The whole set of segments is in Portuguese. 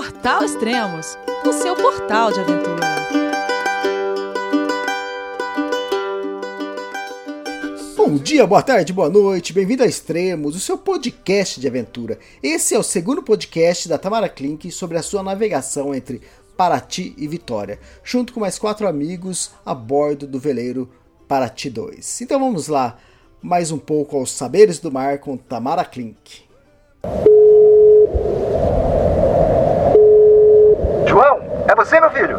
Portal Extremos, o seu portal de aventura. Bom dia, boa tarde, boa noite, bem-vindo a Extremos, o seu podcast de aventura. Esse é o segundo podcast da Tamara Klink sobre a sua navegação entre Paraty e Vitória, junto com mais quatro amigos a bordo do veleiro Paraty 2. Então vamos lá, mais um pouco aos saberes do mar com Tamara Klink. João, é você, meu filho?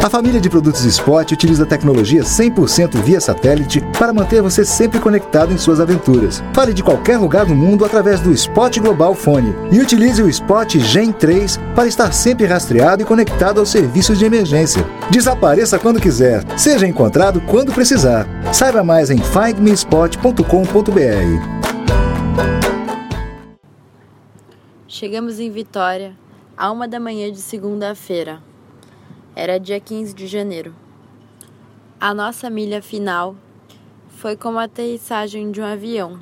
A família de produtos Spot utiliza tecnologia 100% via satélite para manter você sempre conectado em suas aventuras. Fale de qualquer lugar do mundo através do Spot Global Fone e utilize o Spot Gen 3 para estar sempre rastreado e conectado aos serviços de emergência. Desapareça quando quiser, seja encontrado quando precisar. Saiba mais em findmespot.com.br. Chegamos em Vitória a uma da manhã de segunda-feira. Era dia 15 de janeiro. A nossa milha final foi como a aterrissagem de um avião.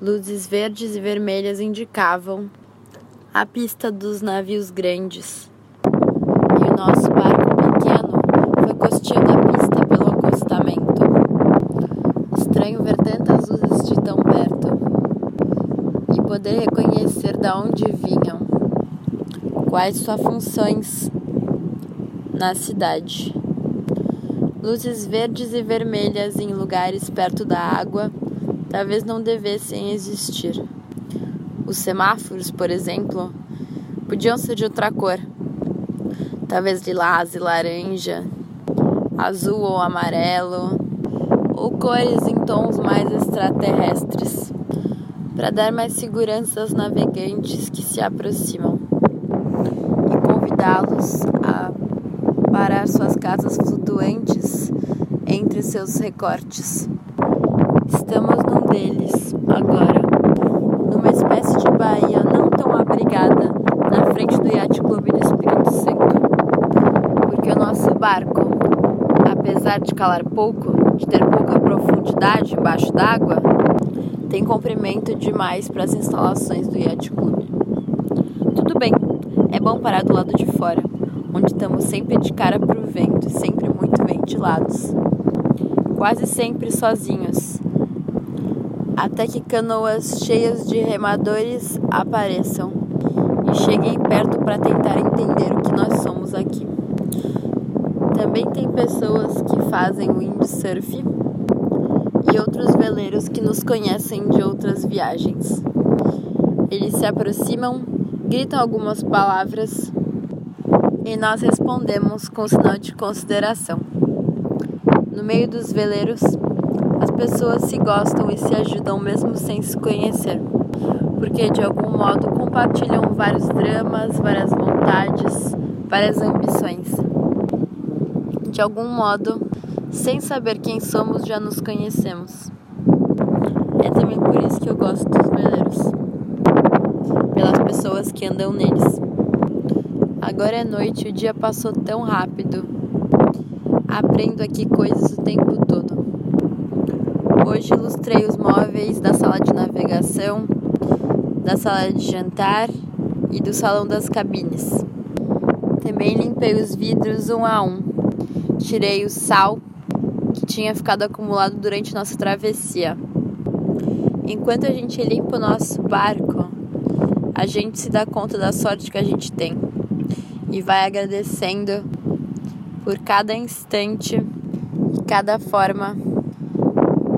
Luzes verdes e vermelhas indicavam a pista dos navios grandes. E o nosso barco pequeno foi costeando a pista pelo acostamento. Estranho ver tantas luzes de tão perto e poder reconhecer de onde vinham, quais suas funções na cidade. Luzes verdes e vermelhas em lugares perto da água talvez não devessem existir. Os semáforos, por exemplo, podiam ser de outra cor. Talvez lilás e laranja, azul ou amarelo, ou cores em tons mais extraterrestres, para dar mais segurança aos navegantes que se aproximam e convidá-los suas casas flutuantes entre seus recortes. Estamos num deles, agora, numa espécie de baía não tão abrigada na frente do Yacht Clube do Espírito Santo. Porque o nosso barco, apesar de calar pouco, de ter pouca profundidade embaixo d'água, tem comprimento demais para as instalações do Yacht Clube. Tudo bem, é bom parar do lado de fora onde estamos sempre de cara para o vento, sempre muito ventilados, quase sempre sozinhos, até que canoas cheias de remadores apareçam e cheguem perto para tentar entender o que nós somos aqui. Também tem pessoas que fazem windsurf e outros veleiros que nos conhecem de outras viagens. Eles se aproximam, gritam algumas palavras e nós respondemos com sinal de consideração. No meio dos veleiros, as pessoas se gostam e se ajudam mesmo sem se conhecer, porque de algum modo compartilham vários dramas, várias vontades, várias ambições. De algum modo, sem saber quem somos, já nos conhecemos. É também por isso que eu gosto dos veleiros, pelas pessoas que andam neles. Agora é noite, o dia passou tão rápido. Aprendo aqui coisas o tempo todo. Hoje ilustrei os móveis da sala de navegação, da sala de jantar e do salão das cabines. Também limpei os vidros um a um. Tirei o sal que tinha ficado acumulado durante nossa travessia. Enquanto a gente limpa o nosso barco, a gente se dá conta da sorte que a gente tem e vai agradecendo por cada instante e cada forma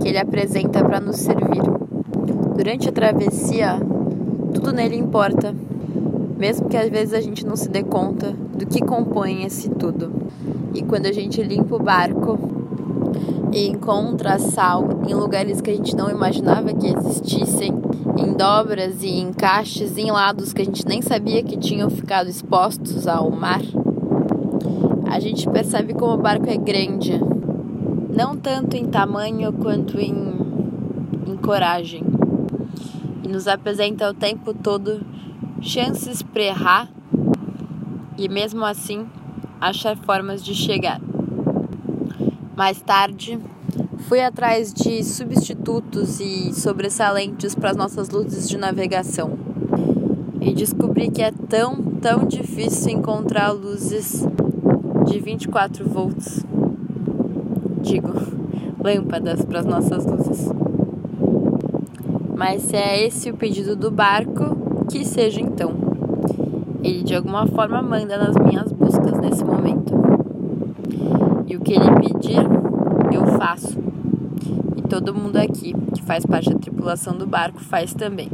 que ele apresenta para nos servir. Durante a travessia, tudo nele importa, mesmo que às vezes a gente não se dê conta do que compõe esse tudo. E quando a gente limpa o barco e encontra sal em lugares que a gente não imaginava que existissem, em dobras e encaixes em lados que a gente nem sabia que tinham ficado expostos ao mar, a gente percebe como o barco é grande, não tanto em tamanho quanto em, em coragem, e nos apresenta o tempo todo chances para errar e mesmo assim achar formas de chegar. Mais tarde, fui atrás de substitutos e sobressalentes para as nossas luzes de navegação e descobri que é tão, tão difícil encontrar luzes de 24 volts. Digo, lâmpadas para as nossas luzes. Mas se é esse o pedido do barco, que seja então. Ele de alguma forma manda nas minhas buscas nesse momento. O que ele pedir, eu faço. E todo mundo aqui que faz parte da tripulação do barco faz também.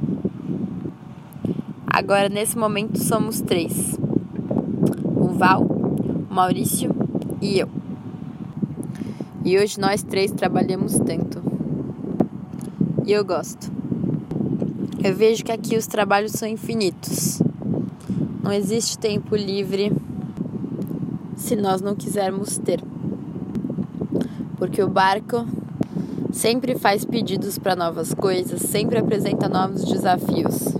Agora, nesse momento, somos três: o Val, o Maurício e eu. E hoje nós três trabalhamos tanto. E eu gosto. Eu vejo que aqui os trabalhos são infinitos. Não existe tempo livre se nós não quisermos ter. Porque o barco sempre faz pedidos para novas coisas, sempre apresenta novos desafios.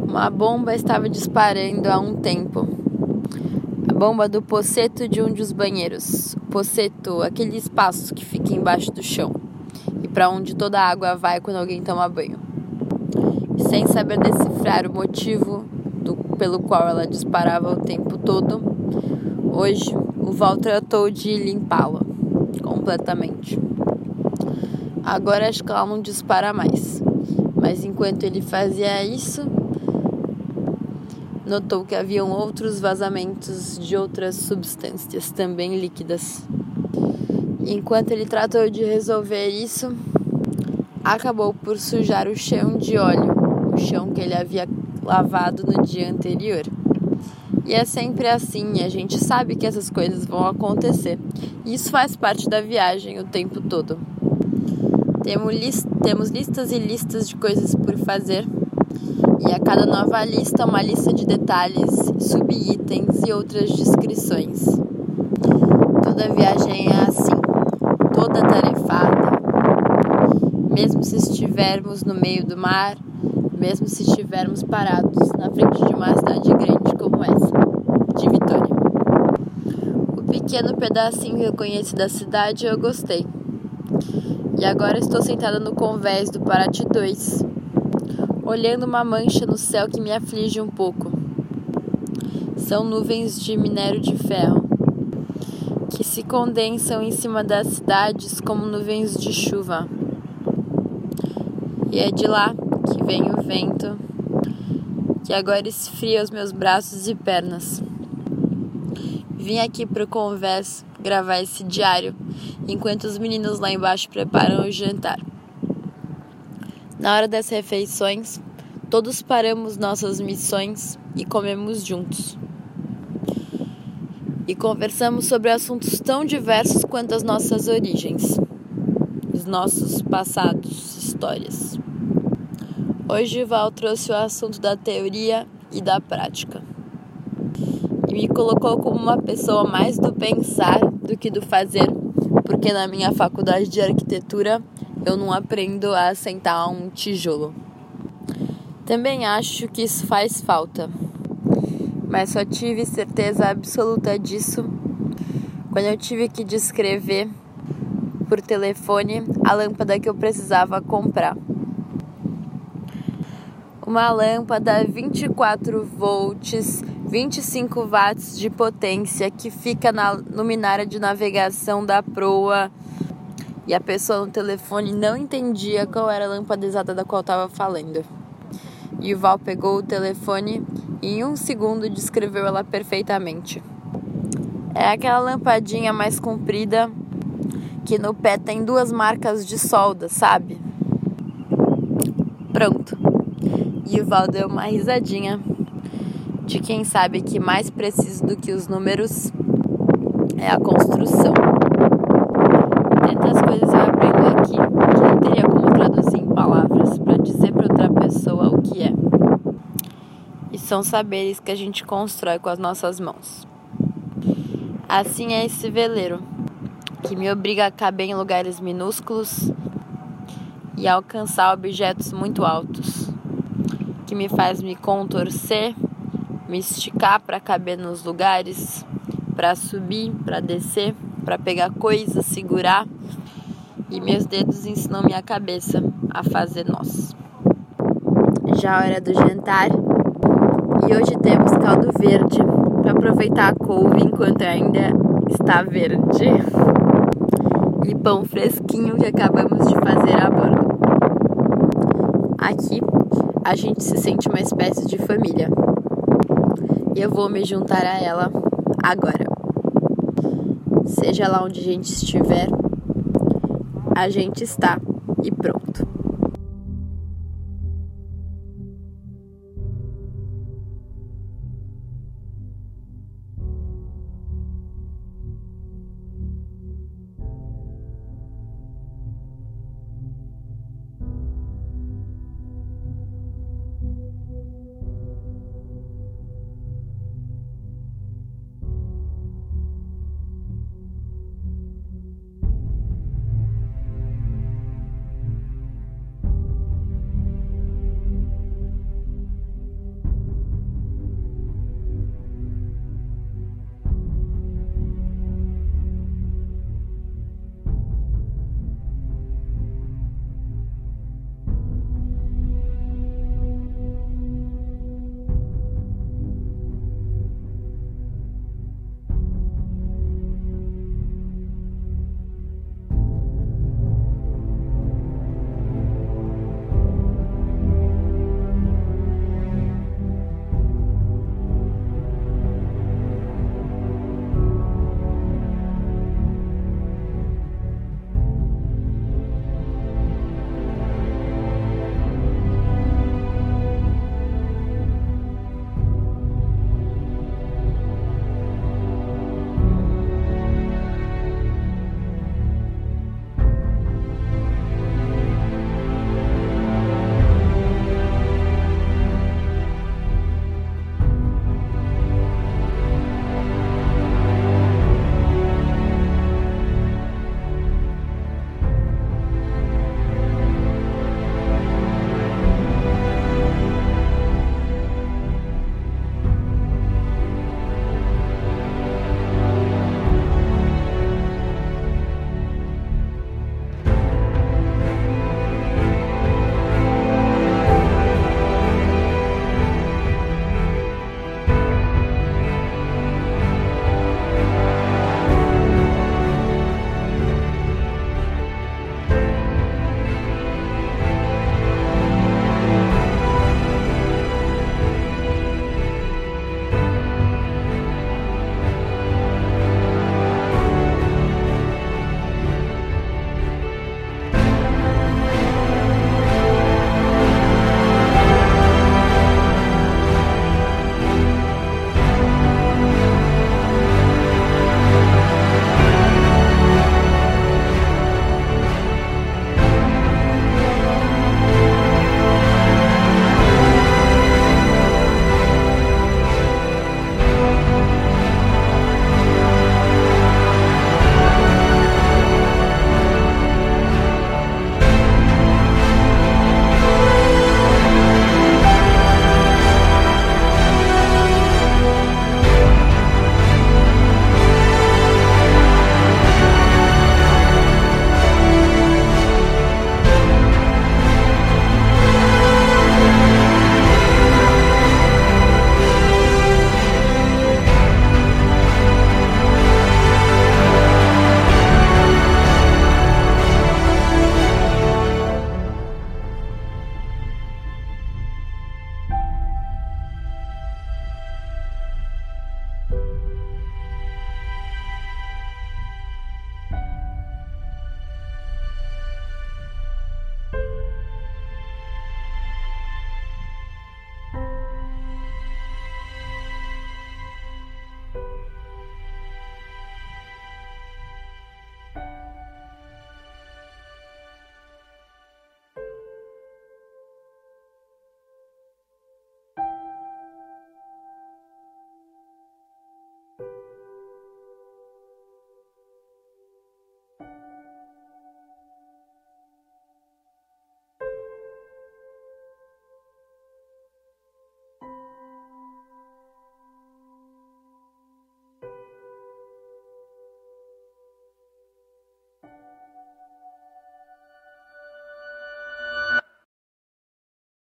Uma bomba estava disparando há um tempo. A bomba do poceto de um dos banheiros. Poceto, aquele espaço que fica embaixo do chão e para onde toda a água vai quando alguém toma banho. sem saber decifrar o motivo do, pelo qual ela disparava o tempo todo, hoje o Val tratou de limpá-la completamente. Agora acho que ela não dispara mais. Mas enquanto ele fazia isso, notou que haviam outros vazamentos de outras substâncias também líquidas. Enquanto ele tratou de resolver isso, acabou por sujar o chão de óleo, o chão que ele havia lavado no dia anterior. E é sempre assim, a gente sabe que essas coisas vão acontecer. E isso faz parte da viagem o tempo todo. Temos listas e listas de coisas por fazer e a cada nova lista, uma lista de detalhes, subitens e outras descrições. Toda viagem é assim, toda tarefada. Mesmo se estivermos no meio do mar, mesmo se estivermos parados na frente de uma cidade grande como essa, pequeno pedacinho que eu conheci da cidade eu gostei. E agora estou sentada no convés do Paraty 2, olhando uma mancha no céu que me aflige um pouco. São nuvens de minério de ferro que se condensam em cima das cidades como nuvens de chuva. E é de lá que vem o vento que agora esfria os meus braços e pernas. Vim aqui para o convés gravar esse diário enquanto os meninos lá embaixo preparam o jantar. Na hora das refeições, todos paramos nossas missões e comemos juntos. E conversamos sobre assuntos tão diversos quanto as nossas origens, os nossos passados, histórias. Hoje Val trouxe o assunto da teoria e da prática. Me colocou como uma pessoa mais do pensar do que do fazer, porque na minha faculdade de arquitetura eu não aprendo a sentar um tijolo. Também acho que isso faz falta, mas só tive certeza absoluta disso quando eu tive que descrever por telefone a lâmpada que eu precisava comprar. Uma lâmpada 24 volts, 25 watts de potência que fica na luminária de navegação da proa e a pessoa no telefone não entendia qual era a lâmpada exata da qual estava falando. E o Val pegou o telefone e em um segundo descreveu ela perfeitamente. É aquela lampadinha mais comprida que no pé tem duas marcas de solda, sabe? Pronto. E o Val deu uma risadinha de quem sabe que mais preciso do que os números é a construção tantas coisas eu aprendo aqui que não teria como traduzir em palavras para dizer para outra pessoa o que é. E são saberes que a gente constrói com as nossas mãos. Assim é esse veleiro, que me obriga a caber em lugares minúsculos e a alcançar objetos muito altos, que me faz me contorcer, me esticar para caber nos lugares, para subir, para descer para pegar coisas, segurar, e meus dedos ensinam minha cabeça a fazer nós. Já a hora do jantar, e hoje temos caldo verde para aproveitar a couve enquanto ainda está verde. E pão fresquinho que acabamos de fazer a bordo. Aqui a gente se sente uma espécie de família. Eu vou me juntar a ela agora. Seja lá onde a gente estiver, a gente está e pronto.